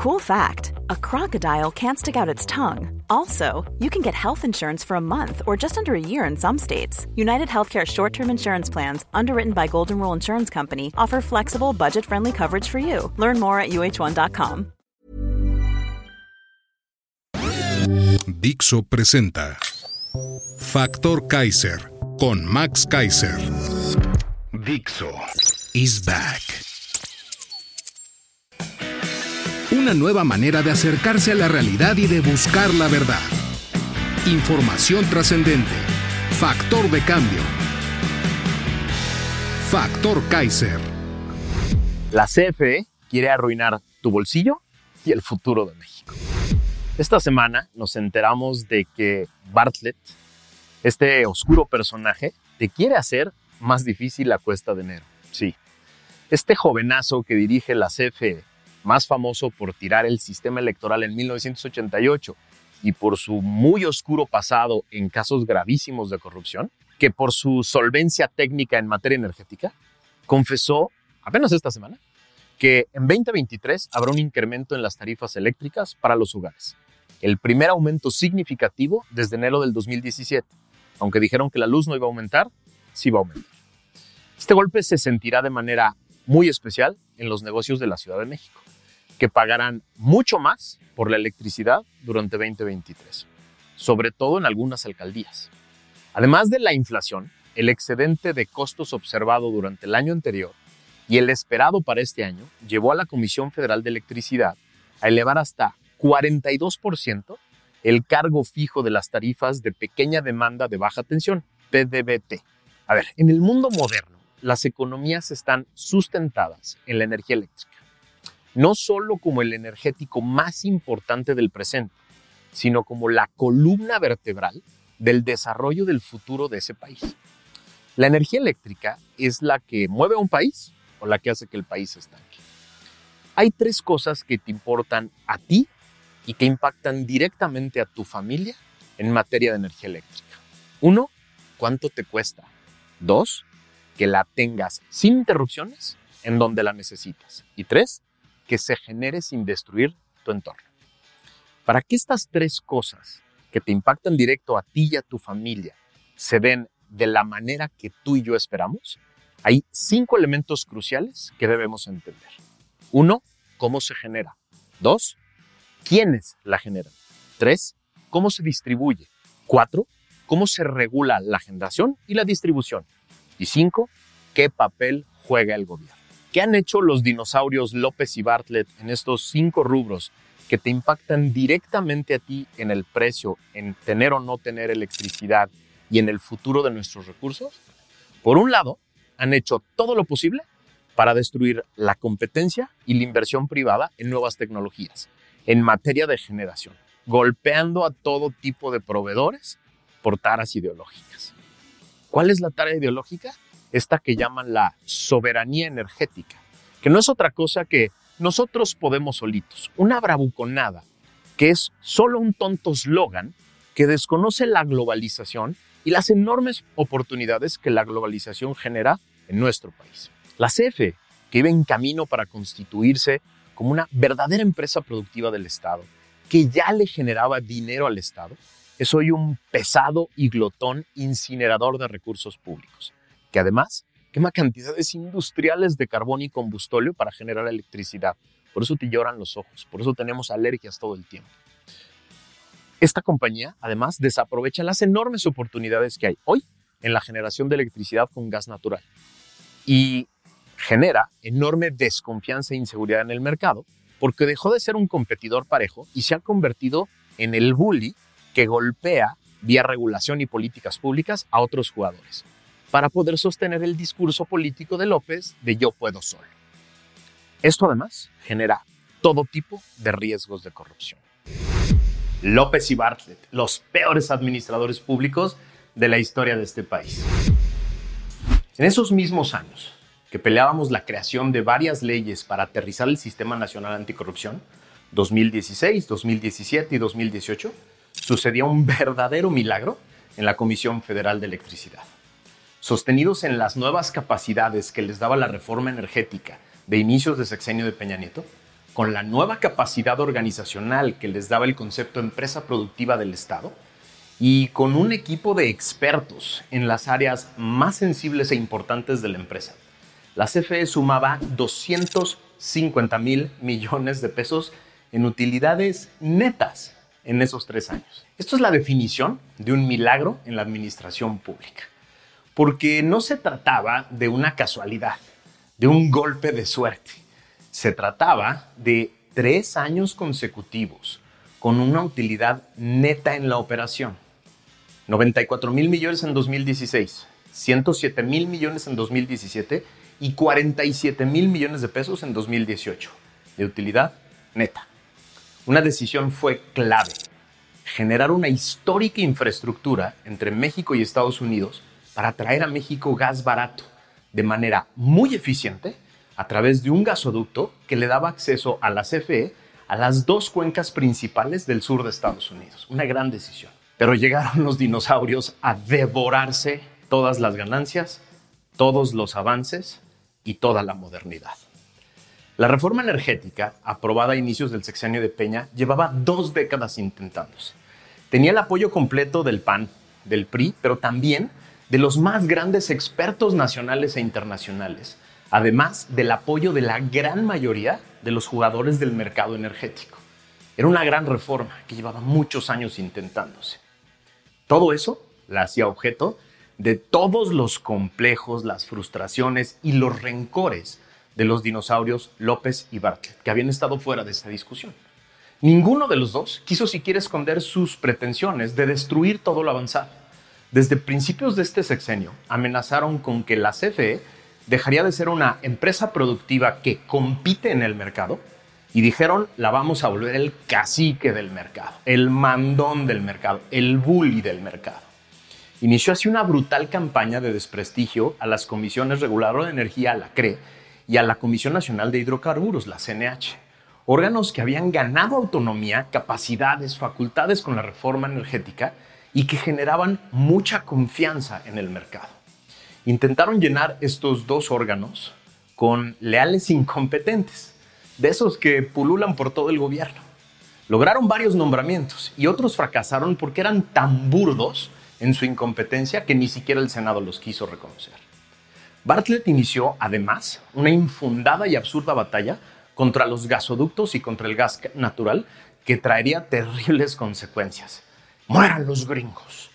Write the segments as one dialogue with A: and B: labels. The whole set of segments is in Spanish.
A: Cool fact a crocodile can't stick out its tongue. Also, you can get health insurance for a month or just under a year in some states. United Healthcare short term insurance plans, underwritten by Golden Rule Insurance Company, offer flexible, budget friendly coverage for you. Learn more at uh1.com.
B: Dixo presenta Factor Kaiser con Max Kaiser. Dixo is back. Una nueva manera de acercarse a la realidad y de buscar la verdad. Información trascendente. Factor de cambio. Factor Kaiser.
C: La CFE quiere arruinar tu bolsillo y el futuro de México. Esta semana nos enteramos de que Bartlett, este oscuro personaje, te quiere hacer más difícil la cuesta de enero. Sí. Este jovenazo que dirige la CFE, más famoso por tirar el sistema electoral en 1988 y por su muy oscuro pasado en casos gravísimos de corrupción, que por su solvencia técnica en materia energética, confesó apenas esta semana que en 2023 habrá un incremento en las tarifas eléctricas para los hogares. El primer aumento significativo desde enero del 2017. Aunque dijeron que la luz no iba a aumentar, sí va a aumentar. Este golpe se sentirá de manera muy especial en los negocios de la Ciudad de México, que pagarán mucho más por la electricidad durante 2023, sobre todo en algunas alcaldías. Además de la inflación, el excedente de costos observado durante el año anterior y el esperado para este año llevó a la Comisión Federal de Electricidad a elevar hasta 42% el cargo fijo de las tarifas de pequeña demanda de baja tensión, PDBT. A ver, en el mundo moderno, las economías están sustentadas en la energía eléctrica, no solo como el energético más importante del presente, sino como la columna vertebral del desarrollo del futuro de ese país. La energía eléctrica es la que mueve a un país o la que hace que el país estanque. Hay tres cosas que te importan a ti y que impactan directamente a tu familia en materia de energía eléctrica. Uno, ¿cuánto te cuesta? Dos, que la tengas sin interrupciones en donde la necesitas. Y tres, que se genere sin destruir tu entorno. Para que estas tres cosas que te impactan directo a ti y a tu familia se den de la manera que tú y yo esperamos, hay cinco elementos cruciales que debemos entender. Uno, cómo se genera. Dos, quiénes la generan. Tres, cómo se distribuye. Cuatro, cómo se regula la generación y la distribución. Qué papel juega el gobierno. ¿Qué han hecho los dinosaurios López y Bartlett en estos cinco rubros que te impactan directamente a ti en el precio, en tener o no tener electricidad y en el futuro de nuestros recursos? Por un lado, han hecho todo lo posible para destruir la competencia y la inversión privada en nuevas tecnologías, en materia de generación, golpeando a todo tipo de proveedores por taras ideológicas. ¿Cuál es la tara ideológica? Esta que llaman la soberanía energética, que no es otra cosa que nosotros podemos solitos, una bravuconada, que es solo un tonto eslogan que desconoce la globalización y las enormes oportunidades que la globalización genera en nuestro país. La CFE, que iba en camino para constituirse como una verdadera empresa productiva del Estado, que ya le generaba dinero al Estado, es hoy un pesado y glotón incinerador de recursos públicos, que además quema cantidades industriales de carbón y combustóleo para generar electricidad. Por eso te lloran los ojos, por eso tenemos alergias todo el tiempo. Esta compañía, además, desaprovecha las enormes oportunidades que hay hoy en la generación de electricidad con gas natural y genera enorme desconfianza e inseguridad en el mercado porque dejó de ser un competidor parejo y se ha convertido en el bully que golpea vía regulación y políticas públicas a otros jugadores para poder sostener el discurso político de López de yo puedo solo. Esto además genera todo tipo de riesgos de corrupción. López y Bartlett, los peores administradores públicos de la historia de este país. En esos mismos años, que peleábamos la creación de varias leyes para aterrizar el Sistema Nacional Anticorrupción, 2016, 2017 y 2018, sucedía un verdadero milagro en la Comisión Federal de Electricidad. Sostenidos en las nuevas capacidades que les daba la reforma energética de inicios de sexenio de Peña Nieto, con la nueva capacidad organizacional que les daba el concepto empresa productiva del Estado y con un equipo de expertos en las áreas más sensibles e importantes de la empresa. La CFE sumaba 250 mil millones de pesos en utilidades netas en esos tres años. Esto es la definición de un milagro en la administración pública, porque no se trataba de una casualidad, de un golpe de suerte. Se trataba de tres años consecutivos con una utilidad neta en la operación. 94 mil millones en 2016, 107 mil millones en 2017 y 47 mil millones de pesos en 2018 de utilidad neta. Una decisión fue clave, generar una histórica infraestructura entre México y Estados Unidos para traer a México gas barato de manera muy eficiente a través de un gasoducto que le daba acceso a la CFE a las dos cuencas principales del sur de Estados Unidos. Una gran decisión. Pero llegaron los dinosaurios a devorarse todas las ganancias, todos los avances y toda la modernidad. La reforma energética, aprobada a inicios del sexenio de Peña, llevaba dos décadas intentándose. Tenía el apoyo completo del PAN, del PRI, pero también de los más grandes expertos nacionales e internacionales, además del apoyo de la gran mayoría de los jugadores del mercado energético. Era una gran reforma que llevaba muchos años intentándose. Todo eso la hacía objeto de todos los complejos, las frustraciones y los rencores de los dinosaurios López y Bartlett, que habían estado fuera de esta discusión. Ninguno de los dos quiso siquiera esconder sus pretensiones de destruir todo lo avanzado. Desde principios de este sexenio amenazaron con que la CFE dejaría de ser una empresa productiva que compite en el mercado y dijeron la vamos a volver el cacique del mercado, el mandón del mercado, el bully del mercado. Inició así una brutal campaña de desprestigio a las comisiones reguladoras de energía, la CRE, y a la Comisión Nacional de Hidrocarburos, la CNH, órganos que habían ganado autonomía, capacidades, facultades con la reforma energética y que generaban mucha confianza en el mercado. Intentaron llenar estos dos órganos con leales incompetentes, de esos que pululan por todo el gobierno. Lograron varios nombramientos y otros fracasaron porque eran tan burdos en su incompetencia que ni siquiera el Senado los quiso reconocer. Bartlett inició, además, una infundada y absurda batalla contra los gasoductos y contra el gas natural que traería terribles consecuencias mueran los gringos.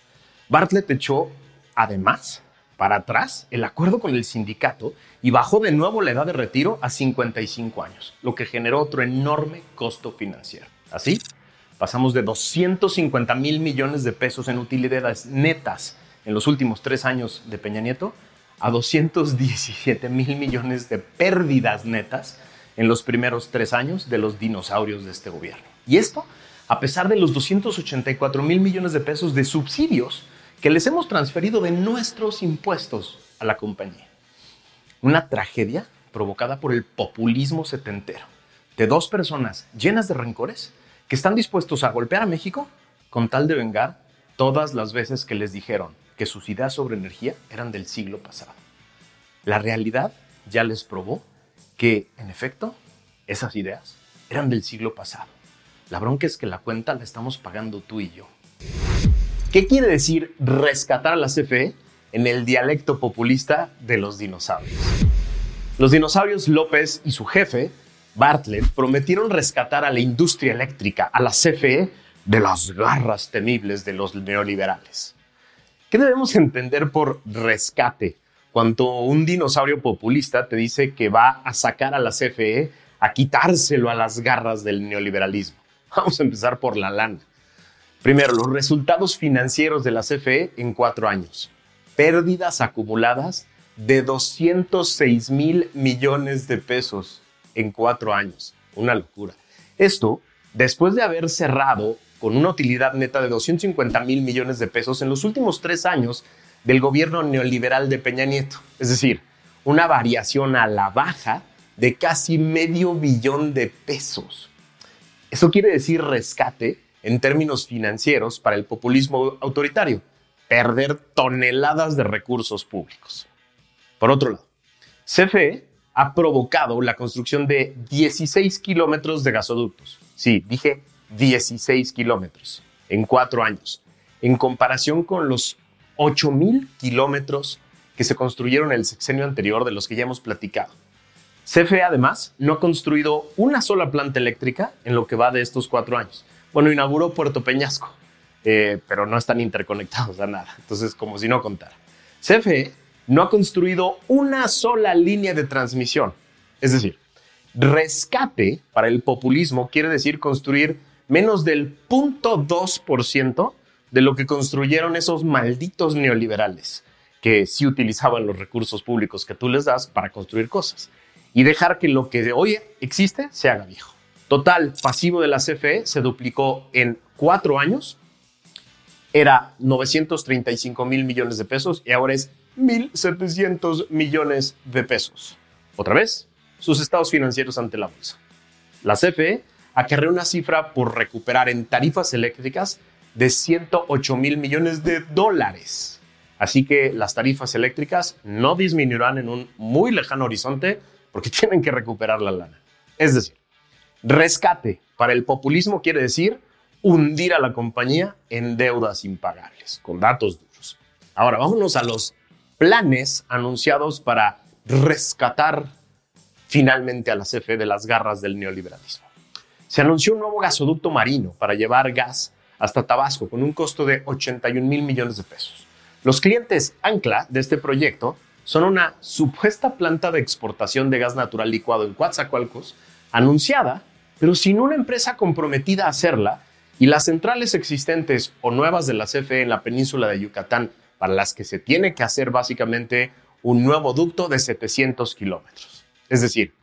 C: Bartlett echó, además, para atrás el acuerdo con el sindicato y bajó de nuevo la edad de retiro a 55 años, lo que generó otro enorme costo financiero. Así, pasamos de 250 mil millones de pesos en utilidades netas en los últimos tres años de Peña Nieto a 217 mil millones de pérdidas netas en los primeros tres años de los dinosaurios de este gobierno. Y esto a pesar de los 284 mil millones de pesos de subsidios que les hemos transferido de nuestros impuestos a la compañía. Una tragedia provocada por el populismo setentero de dos personas llenas de rencores que están dispuestos a golpear a México con tal de vengar todas las veces que les dijeron que sus ideas sobre energía eran del siglo pasado. La realidad ya les probó que, en efecto, esas ideas eran del siglo pasado la bronca es que la cuenta la estamos pagando tú y yo. ¿Qué quiere decir rescatar a la CFE en el dialecto populista de los dinosaurios? Los dinosaurios López y su jefe, Bartlett, prometieron rescatar a la industria eléctrica, a la CFE, de las garras temibles de los neoliberales. ¿Qué debemos entender por rescate cuando un dinosaurio populista te dice que va a sacar a la CFE a quitárselo a las garras del neoliberalismo? Vamos a empezar por la lana. Primero, los resultados financieros de la CFE en cuatro años. Pérdidas acumuladas de 206 mil millones de pesos en cuatro años. Una locura. Esto después de haber cerrado con una utilidad neta de 250 mil millones de pesos en los últimos tres años del gobierno neoliberal de Peña Nieto. Es decir, una variación a la baja de casi medio billón de pesos. Eso quiere decir rescate en términos financieros para el populismo autoritario, perder toneladas de recursos públicos. Por otro lado, CFE ha provocado la construcción de 16 kilómetros de gasoductos. Sí, dije 16 kilómetros en cuatro años, en comparación con los 8 mil kilómetros que se construyeron en el sexenio anterior de los que ya hemos platicado. CFE además no ha construido una sola planta eléctrica en lo que va de estos cuatro años. Bueno, inauguró Puerto Peñasco, eh, pero no están interconectados a nada. Entonces, como si no contara. CFE no ha construido una sola línea de transmisión. Es decir, rescate para el populismo quiere decir construir menos del 0.2% de lo que construyeron esos malditos neoliberales que sí utilizaban los recursos públicos que tú les das para construir cosas y dejar que lo que hoy existe se haga viejo. Total pasivo de la CFE se duplicó en cuatro años. Era 935 mil millones de pesos y ahora es 1.700 millones de pesos. Otra vez, sus estados financieros ante la bolsa. La CFE acarreó una cifra por recuperar en tarifas eléctricas de 108 mil millones de dólares. Así que las tarifas eléctricas no disminuirán en un muy lejano horizonte porque tienen que recuperar la lana. Es decir, rescate para el populismo quiere decir hundir a la compañía en deudas impagables, con datos duros. Ahora, vámonos a los planes anunciados para rescatar finalmente a la CFE de las garras del neoliberalismo. Se anunció un nuevo gasoducto marino para llevar gas hasta Tabasco con un costo de 81 mil millones de pesos. Los clientes ancla de este proyecto son una supuesta planta de exportación de gas natural licuado en Coatzacoalcos, anunciada, pero sin una empresa comprometida a hacerla, y las centrales existentes o nuevas de la CFE en la península de Yucatán, para las que se tiene que hacer básicamente un nuevo ducto de 700 kilómetros. Es decir,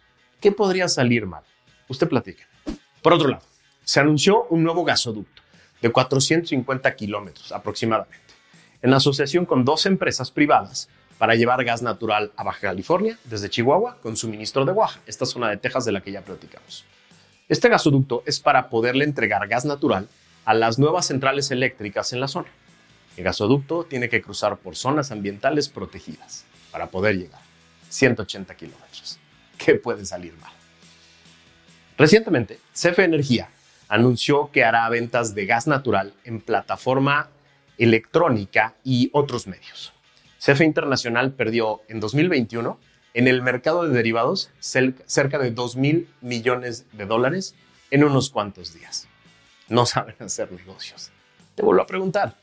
C: ¿qué podría salir mal? Usted platique. Por otro lado, se anunció un nuevo gasoducto de 450 kilómetros aproximadamente, en asociación con dos empresas privadas para llevar gas natural a Baja California desde Chihuahua con suministro de Oaxaca, esta zona de Texas de la que ya platicamos. Este gasoducto es para poderle entregar gas natural a las nuevas centrales eléctricas en la zona. El gasoducto tiene que cruzar por zonas ambientales protegidas para poder llegar. 180 kilómetros. ¿Qué puede salir mal? Recientemente, CFE Energía anunció que hará ventas de gas natural en plataforma electrónica y otros medios. CFE Internacional perdió en 2021 en el mercado de derivados cerca de 2 mil millones de dólares en unos cuantos días. No saben hacer negocios. Te vuelvo a preguntar,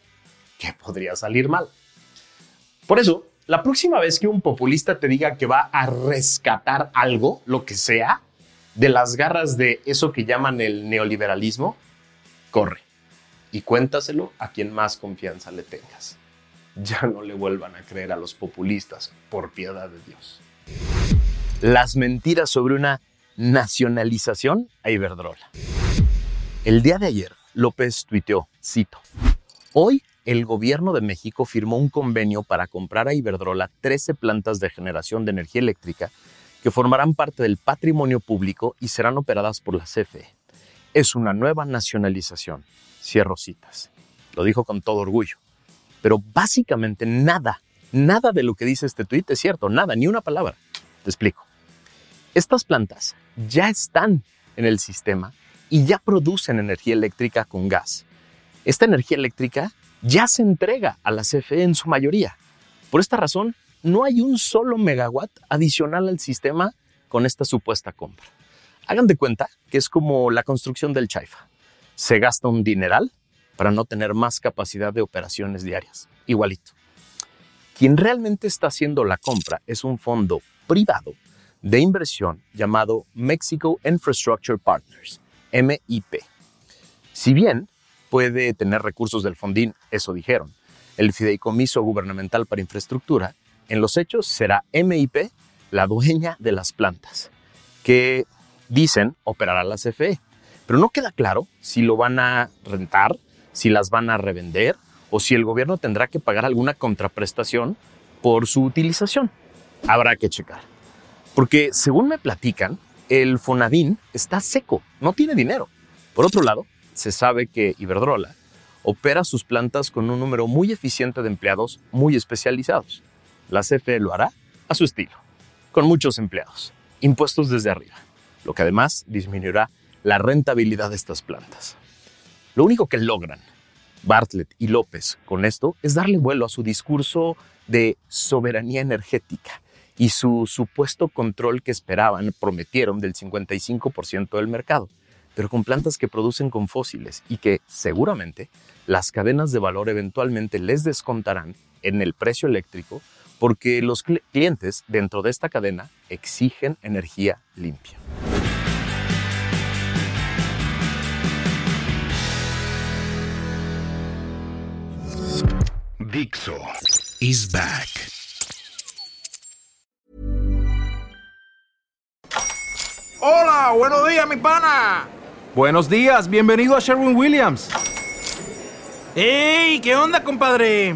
C: ¿qué podría salir mal? Por eso, la próxima vez que un populista te diga que va a rescatar algo, lo que sea, de las garras de eso que llaman el neoliberalismo, corre y cuéntaselo a quien más confianza le tengas ya no le vuelvan a creer a los populistas, por piedad de Dios. Las mentiras sobre una nacionalización a Iberdrola. El día de ayer, López tuiteó, cito, Hoy el gobierno de México firmó un convenio para comprar a Iberdrola 13 plantas de generación de energía eléctrica que formarán parte del patrimonio público y serán operadas por la CFE. Es una nueva nacionalización. Cierro citas. Lo dijo con todo orgullo. Pero básicamente nada, nada de lo que dice este tuit es cierto, nada, ni una palabra. Te explico. Estas plantas ya están en el sistema y ya producen energía eléctrica con gas. Esta energía eléctrica ya se entrega a la CFE en su mayoría. Por esta razón, no hay un solo megawatt adicional al sistema con esta supuesta compra. Hagan de cuenta que es como la construcción del Chaifa. Se gasta un dineral para no tener más capacidad de operaciones diarias. Igualito. Quien realmente está haciendo la compra es un fondo privado de inversión llamado Mexico Infrastructure Partners, MIP. Si bien puede tener recursos del fondín, eso dijeron, el fideicomiso gubernamental para infraestructura, en los hechos será MIP la dueña de las plantas, que dicen operará la CFE. Pero no queda claro si lo van a rentar, si las van a revender o si el gobierno tendrá que pagar alguna contraprestación por su utilización. Habrá que checar. Porque según me platican, el Fonadín está seco, no tiene dinero. Por otro lado, se sabe que Iberdrola opera sus plantas con un número muy eficiente de empleados muy especializados. La CFE lo hará a su estilo, con muchos empleados. impuestos desde arriba, lo que además disminuirá la rentabilidad de estas plantas. Lo único que logran Bartlett y López con esto es darle vuelo a su discurso de soberanía energética y su supuesto control que esperaban, prometieron del 55% del mercado, pero con plantas que producen con fósiles y que seguramente las cadenas de valor eventualmente les descontarán en el precio eléctrico porque los clientes dentro de esta cadena exigen energía limpia.
B: Dixo is back.
D: Hola, buenos días, mi pana.
E: Buenos días, bienvenido a Sherwin Williams.
D: ¡Ey! ¿Qué onda, compadre?